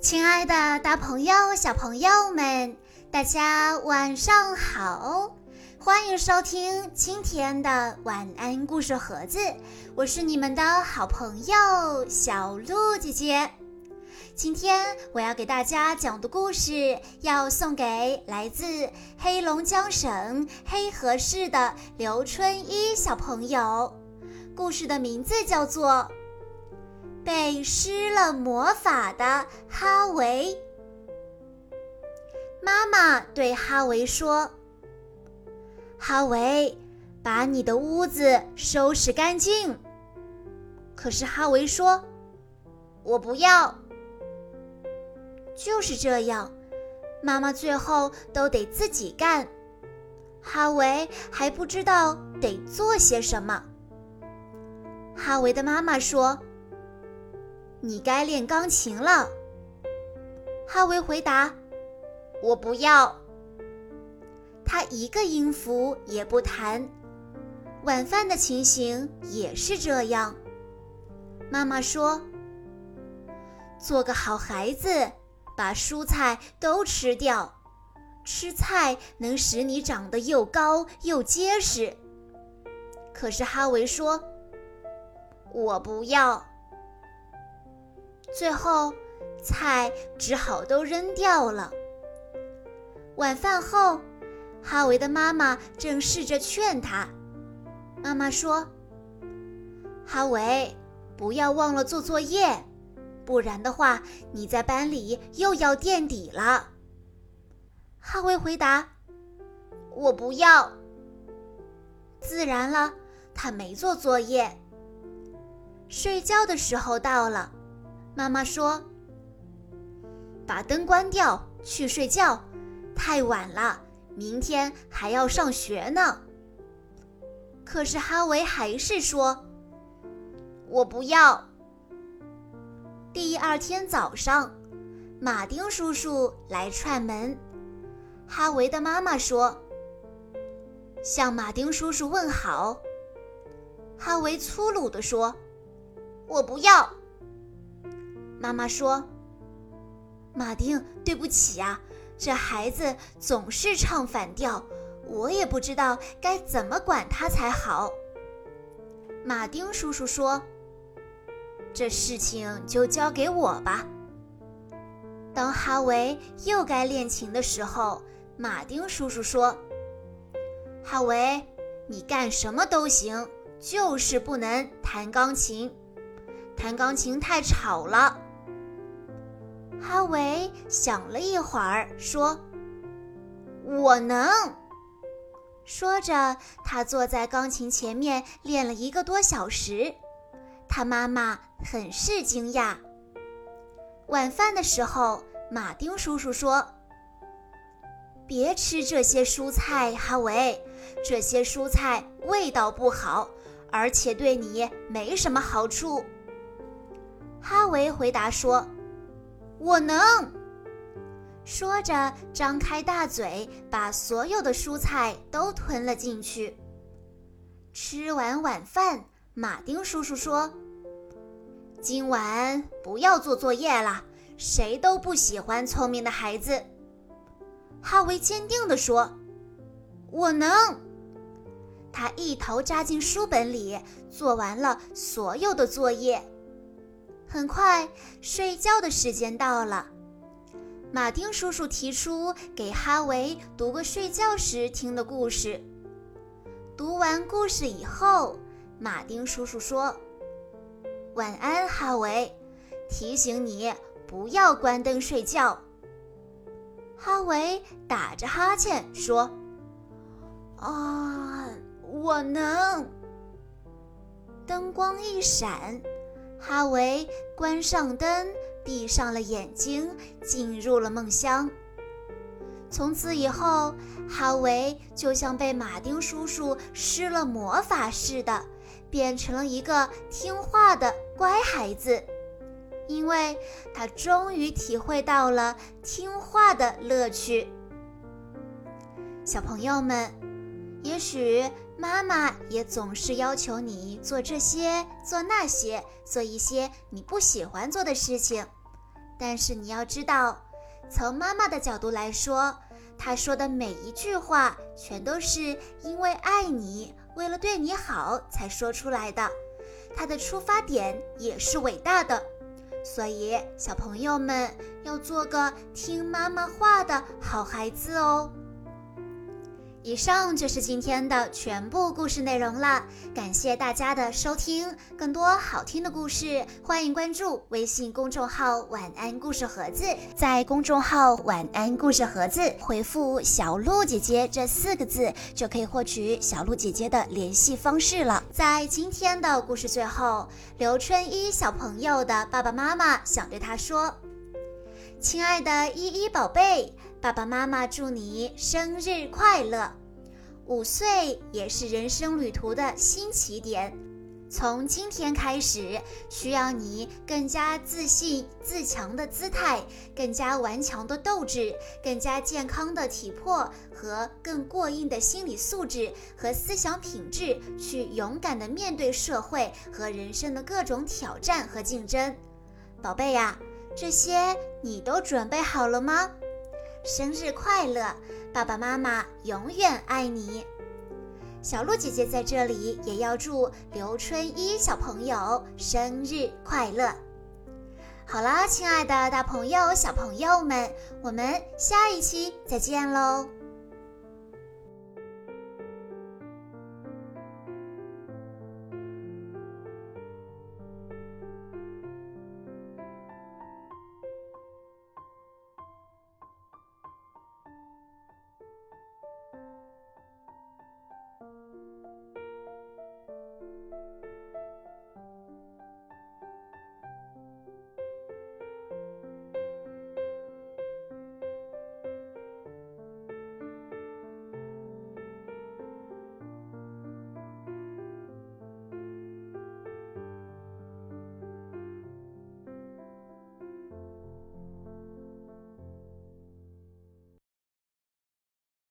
亲爱的大朋友、小朋友们，大家晚上好！欢迎收听今天的晚安故事盒子，我是你们的好朋友小鹿姐姐。今天我要给大家讲的故事，要送给来自黑龙江省黑河市的刘春一小朋友。故事的名字叫做。被施了魔法的哈维，妈妈对哈维说：“哈维，把你的屋子收拾干净。”可是哈维说：“我不要。”就是这样，妈妈最后都得自己干。哈维还不知道得做些什么。哈维的妈妈说。你该练钢琴了，哈维回答：“我不要。”他一个音符也不弹。晚饭的情形也是这样。妈妈说：“做个好孩子，把蔬菜都吃掉。吃菜能使你长得又高又结实。”可是哈维说：“我不要。”最后，菜只好都扔掉了。晚饭后，哈维的妈妈正试着劝他。妈妈说：“哈维，不要忘了做作业，不然的话，你在班里又要垫底了。”哈维回答：“我不要。”自然了，他没做作业。睡觉的时候到了。妈妈说：“把灯关掉，去睡觉，太晚了，明天还要上学呢。”可是哈维还是说：“我不要。”第二天早上，马丁叔叔来串门，哈维的妈妈说：“向马丁叔叔问好。”哈维粗鲁地说：“我不要。”妈妈说：“马丁，对不起啊，这孩子总是唱反调，我也不知道该怎么管他才好。”马丁叔叔说：“这事情就交给我吧。”当哈维又该练琴的时候，马丁叔叔说：“哈维，你干什么都行，就是不能弹钢琴，弹钢琴太吵了。”哈维想了一会儿，说：“我能。”说着，他坐在钢琴前面练了一个多小时。他妈妈很是惊讶。晚饭的时候，马丁叔叔说：“别吃这些蔬菜，哈维，这些蔬菜味道不好，而且对你没什么好处。”哈维回答说。我能说着，张开大嘴，把所有的蔬菜都吞了进去。吃完晚饭，马丁叔叔说：“今晚不要做作业了，谁都不喜欢聪明的孩子。”哈维坚定地说：“我能。”他一头扎进书本里，做完了所有的作业。很快，睡觉的时间到了。马丁叔叔提出给哈维读个睡觉时听的故事。读完故事以后，马丁叔叔说：“晚安，哈维，提醒你不要关灯睡觉。”哈维打着哈欠说：“啊，我能。”灯光一闪。哈维关上灯，闭上了眼睛，进入了梦乡。从此以后，哈维就像被马丁叔叔施了魔法似的，变成了一个听话的乖孩子，因为他终于体会到了听话的乐趣。小朋友们，也许。妈妈也总是要求你做这些做那些，做一些你不喜欢做的事情，但是你要知道，从妈妈的角度来说，她说的每一句话全都是因为爱你，为了对你好才说出来的。她的出发点也是伟大的。所以，小朋友们要做个听妈妈话的好孩子哦。以上就是今天的全部故事内容了，感谢大家的收听。更多好听的故事，欢迎关注微信公众号“晚安故事盒子”。在公众号“晚安故事盒子”回复“小鹿姐姐”这四个字，就可以获取小鹿姐姐的联系方式了。在今天的故事最后，刘春一小朋友的爸爸妈妈想对他说：“亲爱的依依宝贝。”爸爸妈妈祝你生日快乐！五岁也是人生旅途的新起点，从今天开始，需要你更加自信自强的姿态，更加顽强的斗志，更加健康的体魄和更过硬的心理素质和思想品质，去勇敢的面对社会和人生的各种挑战和竞争。宝贝呀，这些你都准备好了吗？生日快乐，爸爸妈妈永远爱你。小鹿姐姐在这里也要祝刘春一小朋友生日快乐。好了，亲爱的大朋友、小朋友们，我们下一期再见喽。